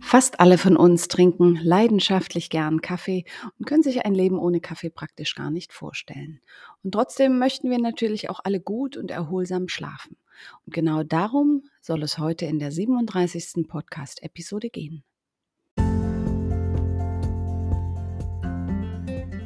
Fast alle von uns trinken leidenschaftlich gern Kaffee und können sich ein Leben ohne Kaffee praktisch gar nicht vorstellen. Und trotzdem möchten wir natürlich auch alle gut und erholsam schlafen. Und genau darum soll es heute in der 37. Podcast-Episode gehen.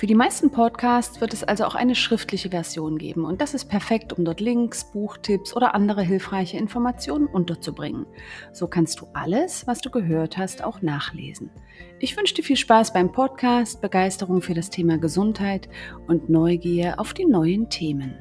Für die meisten Podcasts wird es also auch eine schriftliche Version geben und das ist perfekt, um dort Links, Buchtipps oder andere hilfreiche Informationen unterzubringen. So kannst du alles, was du gehört hast, auch nachlesen. Ich wünsche dir viel Spaß beim Podcast, Begeisterung für das Thema Gesundheit und Neugier auf die neuen Themen.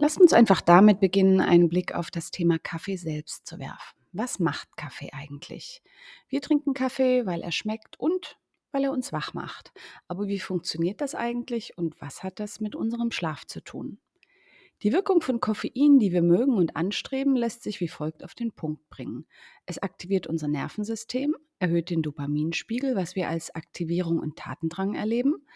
Lasst uns einfach damit beginnen, einen Blick auf das Thema Kaffee selbst zu werfen. Was macht Kaffee eigentlich? Wir trinken Kaffee, weil er schmeckt und weil er uns wach macht. Aber wie funktioniert das eigentlich und was hat das mit unserem Schlaf zu tun? Die Wirkung von Koffein, die wir mögen und anstreben, lässt sich wie folgt auf den Punkt bringen. Es aktiviert unser Nervensystem, erhöht den Dopaminspiegel, was wir als Aktivierung und Tatendrang erleben,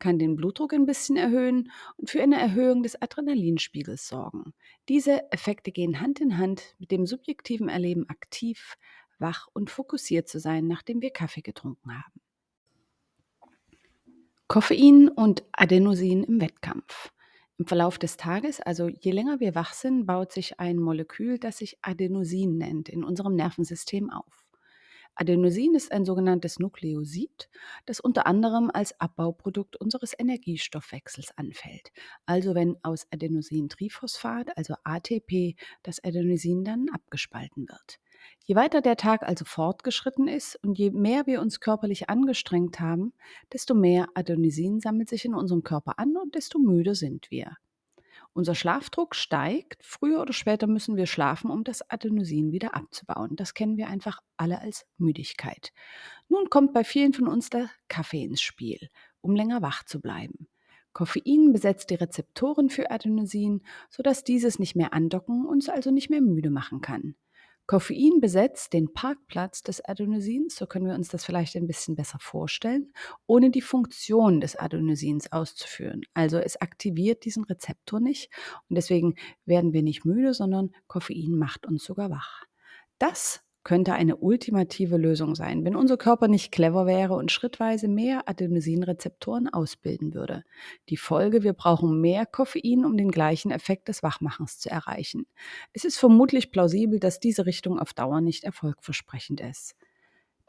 kann den Blutdruck ein bisschen erhöhen und für eine Erhöhung des Adrenalinspiegels sorgen. Diese Effekte gehen Hand in Hand mit dem subjektiven Erleben, aktiv, wach und fokussiert zu sein, nachdem wir Kaffee getrunken haben. Koffein und Adenosin im Wettkampf. Im Verlauf des Tages, also je länger wir wach sind, baut sich ein Molekül, das sich Adenosin nennt, in unserem Nervensystem auf. Adenosin ist ein sogenanntes Nukleosid, das unter anderem als Abbauprodukt unseres Energiestoffwechsels anfällt. Also wenn aus Adenosintriphosphat, also ATP, das Adenosin dann abgespalten wird. Je weiter der Tag also fortgeschritten ist und je mehr wir uns körperlich angestrengt haben, desto mehr Adenosin sammelt sich in unserem Körper an und desto müder sind wir. Unser Schlafdruck steigt. Früher oder später müssen wir schlafen, um das Adenosin wieder abzubauen. Das kennen wir einfach alle als Müdigkeit. Nun kommt bei vielen von uns der Kaffee ins Spiel, um länger wach zu bleiben. Koffein besetzt die Rezeptoren für Adenosin, sodass dieses nicht mehr andocken, und uns also nicht mehr müde machen kann. Koffein besetzt den Parkplatz des Adenosins, so können wir uns das vielleicht ein bisschen besser vorstellen, ohne die Funktion des Adenosins auszuführen. Also es aktiviert diesen Rezeptor nicht und deswegen werden wir nicht müde, sondern Koffein macht uns sogar wach. Das könnte eine ultimative Lösung sein, wenn unser Körper nicht clever wäre und schrittweise mehr Adenosinrezeptoren ausbilden würde. Die Folge, wir brauchen mehr Koffein, um den gleichen Effekt des Wachmachens zu erreichen. Es ist vermutlich plausibel, dass diese Richtung auf Dauer nicht erfolgversprechend ist.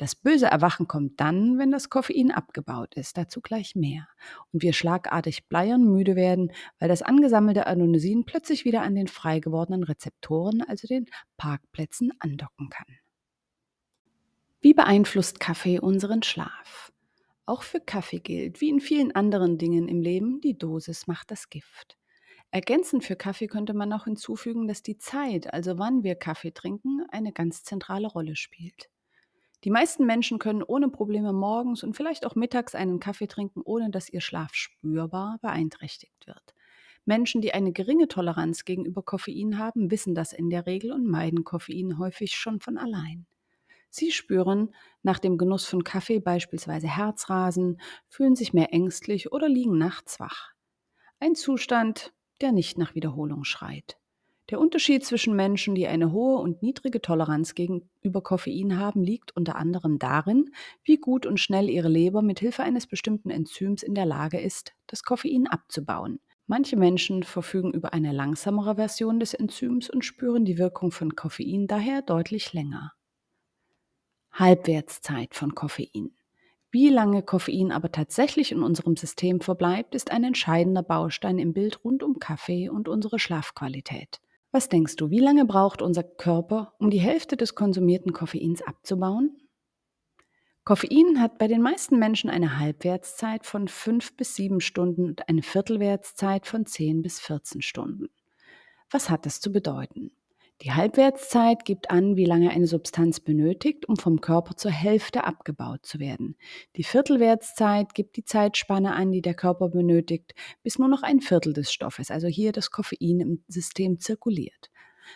Das böse Erwachen kommt dann, wenn das Koffein abgebaut ist, dazu gleich mehr. Und wir schlagartig bleiern müde werden, weil das angesammelte Adenosin plötzlich wieder an den frei gewordenen Rezeptoren, also den Parkplätzen, andocken kann. Wie beeinflusst Kaffee unseren Schlaf? Auch für Kaffee gilt, wie in vielen anderen Dingen im Leben, die Dosis macht das Gift. Ergänzend für Kaffee könnte man auch hinzufügen, dass die Zeit, also wann wir Kaffee trinken, eine ganz zentrale Rolle spielt. Die meisten Menschen können ohne Probleme morgens und vielleicht auch mittags einen Kaffee trinken, ohne dass ihr Schlaf spürbar beeinträchtigt wird. Menschen, die eine geringe Toleranz gegenüber Koffein haben, wissen das in der Regel und meiden Koffein häufig schon von allein. Sie spüren nach dem Genuss von Kaffee beispielsweise Herzrasen, fühlen sich mehr ängstlich oder liegen nachts wach. Ein Zustand, der nicht nach Wiederholung schreit. Der Unterschied zwischen Menschen, die eine hohe und niedrige Toleranz gegenüber Koffein haben, liegt unter anderem darin, wie gut und schnell ihre Leber mit Hilfe eines bestimmten Enzyms in der Lage ist, das Koffein abzubauen. Manche Menschen verfügen über eine langsamere Version des Enzyms und spüren die Wirkung von Koffein daher deutlich länger. Halbwertszeit von Koffein. Wie lange Koffein aber tatsächlich in unserem System verbleibt, ist ein entscheidender Baustein im Bild rund um Kaffee und unsere Schlafqualität. Was denkst du, wie lange braucht unser Körper, um die Hälfte des konsumierten Koffeins abzubauen? Koffein hat bei den meisten Menschen eine Halbwertszeit von 5 bis 7 Stunden und eine Viertelwertszeit von 10 bis 14 Stunden. Was hat das zu bedeuten? Die Halbwertszeit gibt an, wie lange eine Substanz benötigt, um vom Körper zur Hälfte abgebaut zu werden. Die Viertelwertszeit gibt die Zeitspanne an, die der Körper benötigt, bis nur noch ein Viertel des Stoffes, also hier das Koffein im System zirkuliert.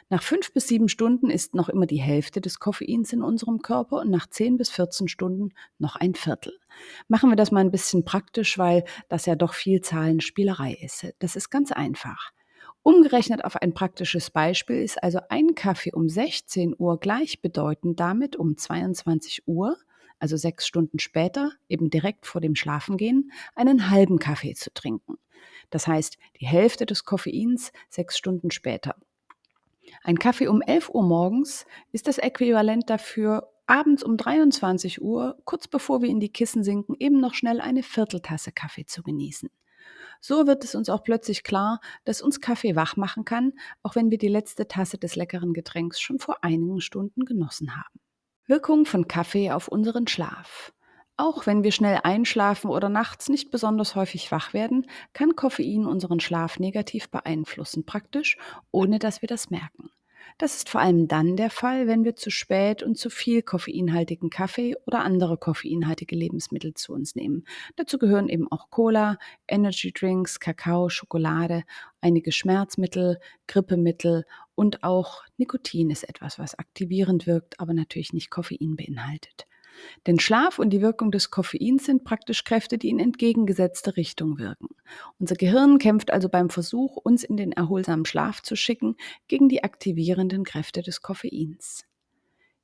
Nach fünf bis sieben Stunden ist noch immer die Hälfte des Koffeins in unserem Körper und nach zehn bis 14 Stunden noch ein Viertel. Machen wir das mal ein bisschen praktisch, weil das ja doch viel Zahlenspielerei ist. Das ist ganz einfach. Umgerechnet auf ein praktisches Beispiel ist also ein Kaffee um 16 Uhr gleichbedeutend damit um 22 Uhr, also sechs Stunden später, eben direkt vor dem Schlafengehen, einen halben Kaffee zu trinken. Das heißt, die Hälfte des Koffeins sechs Stunden später. Ein Kaffee um 11 Uhr morgens ist das Äquivalent dafür, abends um 23 Uhr, kurz bevor wir in die Kissen sinken, eben noch schnell eine Vierteltasse Kaffee zu genießen. So wird es uns auch plötzlich klar, dass uns Kaffee wach machen kann, auch wenn wir die letzte Tasse des leckeren Getränks schon vor einigen Stunden genossen haben. Wirkung von Kaffee auf unseren Schlaf. Auch wenn wir schnell einschlafen oder nachts nicht besonders häufig wach werden, kann Koffein unseren Schlaf negativ beeinflussen, praktisch, ohne dass wir das merken. Das ist vor allem dann der Fall, wenn wir zu spät und zu viel koffeinhaltigen Kaffee oder andere koffeinhaltige Lebensmittel zu uns nehmen. Dazu gehören eben auch Cola, Energy Drinks, Kakao, Schokolade, einige Schmerzmittel, Grippemittel und auch Nikotin ist etwas, was aktivierend wirkt, aber natürlich nicht Koffein beinhaltet. Denn Schlaf und die Wirkung des Koffeins sind praktisch Kräfte, die in entgegengesetzte Richtung wirken. Unser Gehirn kämpft also beim Versuch, uns in den erholsamen Schlaf zu schicken, gegen die aktivierenden Kräfte des Koffeins.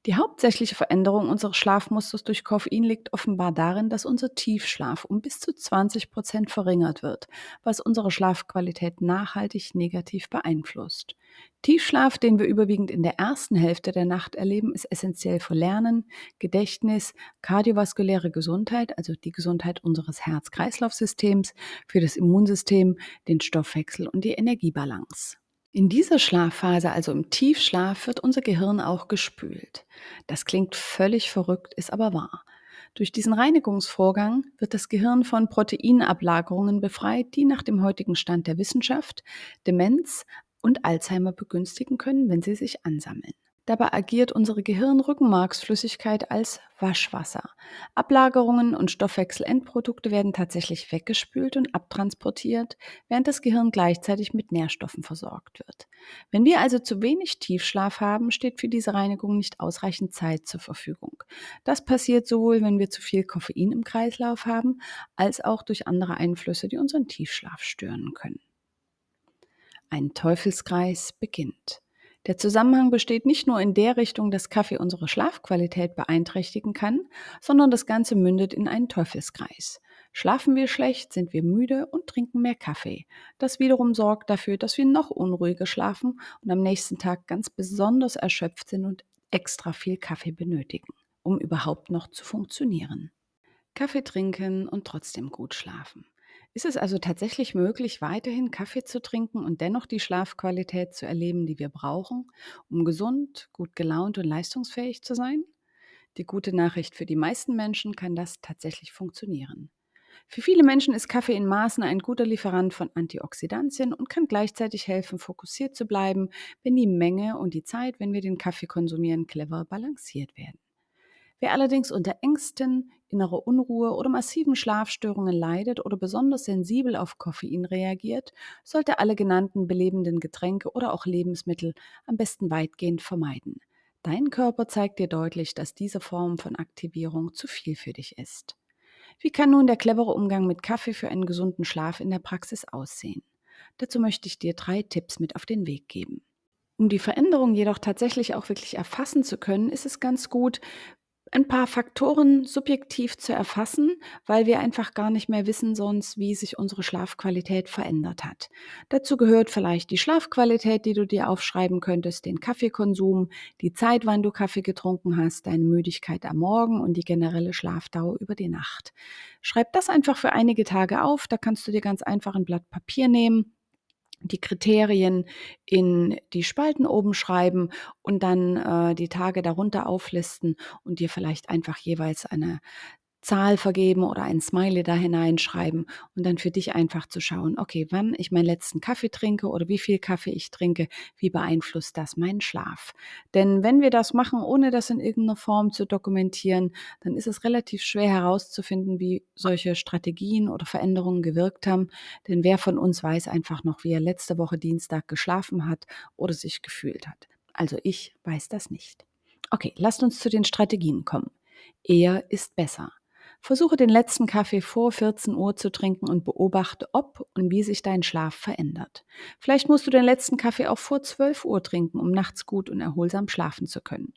Die hauptsächliche Veränderung unseres Schlafmusters durch Koffein liegt offenbar darin, dass unser Tiefschlaf um bis zu 20 Prozent verringert wird, was unsere Schlafqualität nachhaltig negativ beeinflusst. Tiefschlaf, den wir überwiegend in der ersten Hälfte der Nacht erleben, ist essentiell für Lernen, Gedächtnis, kardiovaskuläre Gesundheit, also die Gesundheit unseres Herz-Kreislauf-Systems, für das Immunsystem, den Stoffwechsel und die Energiebalance. In dieser Schlafphase, also im Tiefschlaf, wird unser Gehirn auch gespült. Das klingt völlig verrückt, ist aber wahr. Durch diesen Reinigungsvorgang wird das Gehirn von Proteinablagerungen befreit, die nach dem heutigen Stand der Wissenschaft Demenz und Alzheimer begünstigen können, wenn sie sich ansammeln. Dabei agiert unsere Gehirnrückenmarksflüssigkeit als Waschwasser. Ablagerungen und Stoffwechselendprodukte werden tatsächlich weggespült und abtransportiert, während das Gehirn gleichzeitig mit Nährstoffen versorgt wird. Wenn wir also zu wenig Tiefschlaf haben, steht für diese Reinigung nicht ausreichend Zeit zur Verfügung. Das passiert sowohl, wenn wir zu viel Koffein im Kreislauf haben, als auch durch andere Einflüsse, die unseren Tiefschlaf stören können. Ein Teufelskreis beginnt. Der Zusammenhang besteht nicht nur in der Richtung, dass Kaffee unsere Schlafqualität beeinträchtigen kann, sondern das Ganze mündet in einen Teufelskreis. Schlafen wir schlecht, sind wir müde und trinken mehr Kaffee. Das wiederum sorgt dafür, dass wir noch unruhiger schlafen und am nächsten Tag ganz besonders erschöpft sind und extra viel Kaffee benötigen, um überhaupt noch zu funktionieren. Kaffee trinken und trotzdem gut schlafen. Ist es also tatsächlich möglich, weiterhin Kaffee zu trinken und dennoch die Schlafqualität zu erleben, die wir brauchen, um gesund, gut gelaunt und leistungsfähig zu sein? Die gute Nachricht für die meisten Menschen kann das tatsächlich funktionieren. Für viele Menschen ist Kaffee in Maßen ein guter Lieferant von Antioxidantien und kann gleichzeitig helfen, fokussiert zu bleiben, wenn die Menge und die Zeit, wenn wir den Kaffee konsumieren, clever balanciert werden. Wer allerdings unter Ängsten, innerer Unruhe oder massiven Schlafstörungen leidet oder besonders sensibel auf Koffein reagiert, sollte alle genannten belebenden Getränke oder auch Lebensmittel am besten weitgehend vermeiden. Dein Körper zeigt dir deutlich, dass diese Form von Aktivierung zu viel für dich ist. Wie kann nun der clevere Umgang mit Kaffee für einen gesunden Schlaf in der Praxis aussehen? Dazu möchte ich dir drei Tipps mit auf den Weg geben. Um die Veränderung jedoch tatsächlich auch wirklich erfassen zu können, ist es ganz gut, ein paar Faktoren subjektiv zu erfassen, weil wir einfach gar nicht mehr wissen sonst, wie sich unsere Schlafqualität verändert hat. Dazu gehört vielleicht die Schlafqualität, die du dir aufschreiben könntest, den Kaffeekonsum, die Zeit, wann du Kaffee getrunken hast, deine Müdigkeit am Morgen und die generelle Schlafdauer über die Nacht. Schreib das einfach für einige Tage auf, da kannst du dir ganz einfach ein Blatt Papier nehmen die Kriterien in die Spalten oben schreiben und dann äh, die Tage darunter auflisten und dir vielleicht einfach jeweils eine Zahl vergeben oder ein Smiley da hineinschreiben und dann für dich einfach zu schauen, okay, wann ich meinen letzten Kaffee trinke oder wie viel Kaffee ich trinke, wie beeinflusst das meinen Schlaf? Denn wenn wir das machen, ohne das in irgendeiner Form zu dokumentieren, dann ist es relativ schwer herauszufinden, wie solche Strategien oder Veränderungen gewirkt haben. Denn wer von uns weiß einfach noch, wie er letzte Woche Dienstag geschlafen hat oder sich gefühlt hat? Also ich weiß das nicht. Okay, lasst uns zu den Strategien kommen. Eher ist besser. Versuche den letzten Kaffee vor 14 Uhr zu trinken und beobachte, ob und wie sich dein Schlaf verändert. Vielleicht musst du den letzten Kaffee auch vor 12 Uhr trinken, um nachts gut und erholsam schlafen zu können.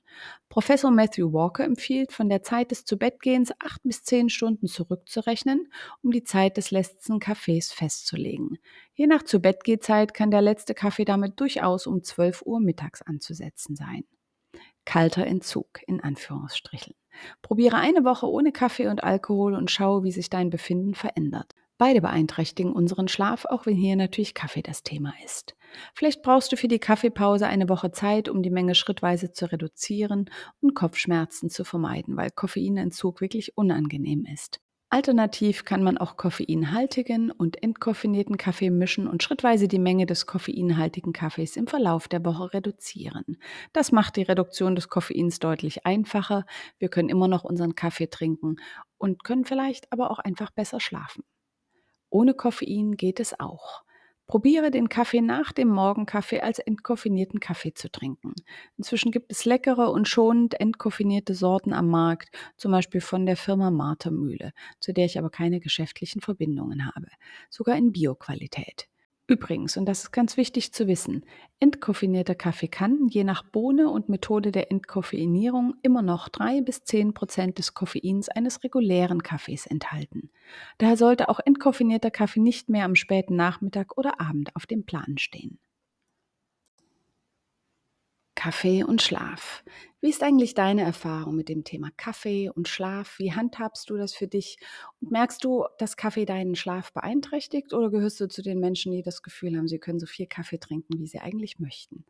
Professor Matthew Walker empfiehlt, von der Zeit des Zubettgehens 8 bis 10 Stunden zurückzurechnen, um die Zeit des letzten Kaffees festzulegen. Je nach Zubettgehzeit kann der letzte Kaffee damit durchaus um 12 Uhr mittags anzusetzen sein. Kalter Entzug in Anführungsstrichen. Probiere eine Woche ohne Kaffee und Alkohol und schaue, wie sich dein Befinden verändert. Beide beeinträchtigen unseren Schlaf, auch wenn hier natürlich Kaffee das Thema ist. Vielleicht brauchst du für die Kaffeepause eine Woche Zeit, um die Menge schrittweise zu reduzieren und Kopfschmerzen zu vermeiden, weil Koffeinentzug wirklich unangenehm ist. Alternativ kann man auch koffeinhaltigen und entkoffinierten Kaffee mischen und schrittweise die Menge des koffeinhaltigen Kaffees im Verlauf der Woche reduzieren. Das macht die Reduktion des Koffeins deutlich einfacher. Wir können immer noch unseren Kaffee trinken und können vielleicht aber auch einfach besser schlafen. Ohne Koffein geht es auch. Probiere den Kaffee nach dem Morgenkaffee als entkoffinierten Kaffee zu trinken. Inzwischen gibt es leckere und schonend entkoffinierte Sorten am Markt, zum Beispiel von der Firma Martha Mühle, zu der ich aber keine geschäftlichen Verbindungen habe, sogar in Bioqualität. Übrigens, und das ist ganz wichtig zu wissen, entkoffinierter Kaffee kann, je nach Bohne und Methode der Entkoffeinierung, immer noch drei bis zehn Prozent des Koffeins eines regulären Kaffees enthalten. Daher sollte auch entkoffinierter Kaffee nicht mehr am späten Nachmittag oder Abend auf dem Plan stehen. Kaffee und Schlaf. Wie ist eigentlich deine Erfahrung mit dem Thema Kaffee und Schlaf? Wie handhabst du das für dich? Und merkst du, dass Kaffee deinen Schlaf beeinträchtigt oder gehörst du zu den Menschen, die das Gefühl haben, sie können so viel Kaffee trinken, wie sie eigentlich möchten?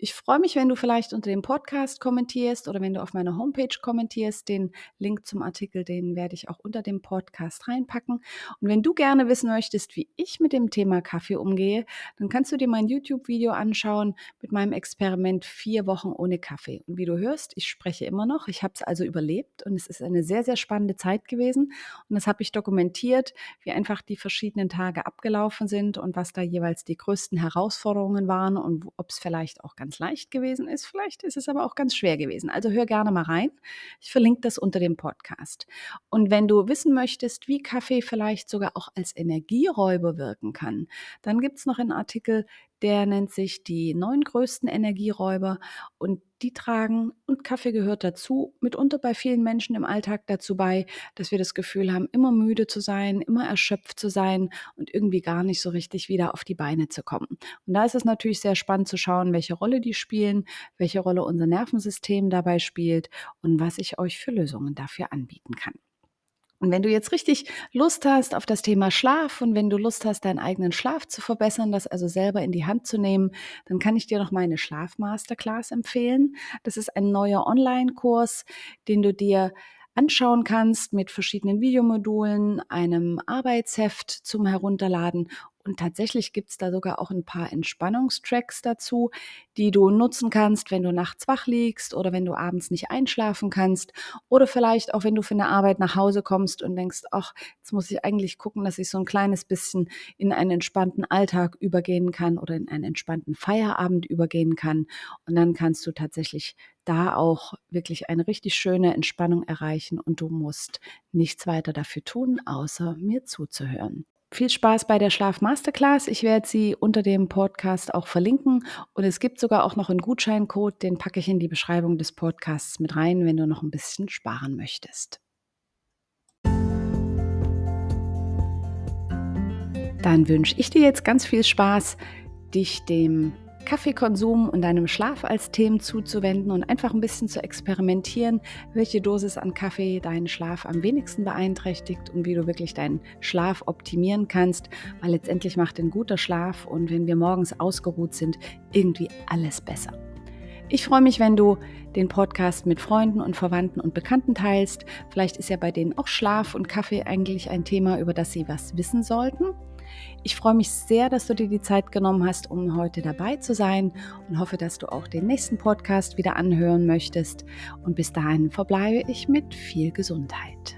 Ich freue mich, wenn du vielleicht unter dem Podcast kommentierst oder wenn du auf meiner Homepage kommentierst. Den Link zum Artikel, den werde ich auch unter dem Podcast reinpacken. Und wenn du gerne wissen möchtest, wie ich mit dem Thema Kaffee umgehe, dann kannst du dir mein YouTube-Video anschauen mit meinem Experiment vier Wochen ohne Kaffee. Und wie du hörst, ich spreche immer noch. Ich habe es also überlebt und es ist eine sehr, sehr spannende Zeit gewesen. Und das habe ich dokumentiert, wie einfach die verschiedenen Tage abgelaufen sind und was da jeweils die größten Herausforderungen waren und ob es vielleicht auch ganz ganz leicht gewesen ist. Vielleicht ist es aber auch ganz schwer gewesen. Also hör gerne mal rein. Ich verlinke das unter dem Podcast. Und wenn du wissen möchtest, wie Kaffee vielleicht sogar auch als Energieräuber wirken kann, dann gibt es noch einen Artikel, der nennt sich die neun größten Energieräuber und die tragen, und Kaffee gehört dazu, mitunter bei vielen Menschen im Alltag dazu bei, dass wir das Gefühl haben, immer müde zu sein, immer erschöpft zu sein und irgendwie gar nicht so richtig wieder auf die Beine zu kommen. Und da ist es natürlich sehr spannend zu schauen, welche Rolle die spielen, welche Rolle unser Nervensystem dabei spielt und was ich euch für Lösungen dafür anbieten kann. Und wenn du jetzt richtig Lust hast auf das Thema Schlaf und wenn du Lust hast, deinen eigenen Schlaf zu verbessern, das also selber in die Hand zu nehmen, dann kann ich dir noch meine Schlafmasterclass empfehlen. Das ist ein neuer Online-Kurs, den du dir anschauen kannst mit verschiedenen Videomodulen, einem Arbeitsheft zum Herunterladen und tatsächlich gibt es da sogar auch ein paar Entspannungstracks dazu, die du nutzen kannst, wenn du nachts wach liegst oder wenn du abends nicht einschlafen kannst oder vielleicht auch, wenn du von der Arbeit nach Hause kommst und denkst, ach, jetzt muss ich eigentlich gucken, dass ich so ein kleines bisschen in einen entspannten Alltag übergehen kann oder in einen entspannten Feierabend übergehen kann. Und dann kannst du tatsächlich da auch wirklich eine richtig schöne Entspannung erreichen und du musst nichts weiter dafür tun, außer mir zuzuhören. Viel Spaß bei der Schlaf Masterclass. Ich werde sie unter dem Podcast auch verlinken und es gibt sogar auch noch einen Gutscheincode, den packe ich in die Beschreibung des Podcasts mit rein, wenn du noch ein bisschen sparen möchtest. Dann wünsche ich dir jetzt ganz viel Spaß, dich dem Kaffeekonsum und deinem Schlaf als Themen zuzuwenden und einfach ein bisschen zu experimentieren, welche Dosis an Kaffee deinen Schlaf am wenigsten beeinträchtigt und wie du wirklich deinen Schlaf optimieren kannst, weil letztendlich macht ein guter Schlaf und wenn wir morgens ausgeruht sind, irgendwie alles besser. Ich freue mich, wenn du den Podcast mit Freunden und Verwandten und Bekannten teilst. Vielleicht ist ja bei denen auch Schlaf und Kaffee eigentlich ein Thema, über das sie was wissen sollten. Ich freue mich sehr, dass du dir die Zeit genommen hast, um heute dabei zu sein und hoffe, dass du auch den nächsten Podcast wieder anhören möchtest. Und bis dahin verbleibe ich mit viel Gesundheit.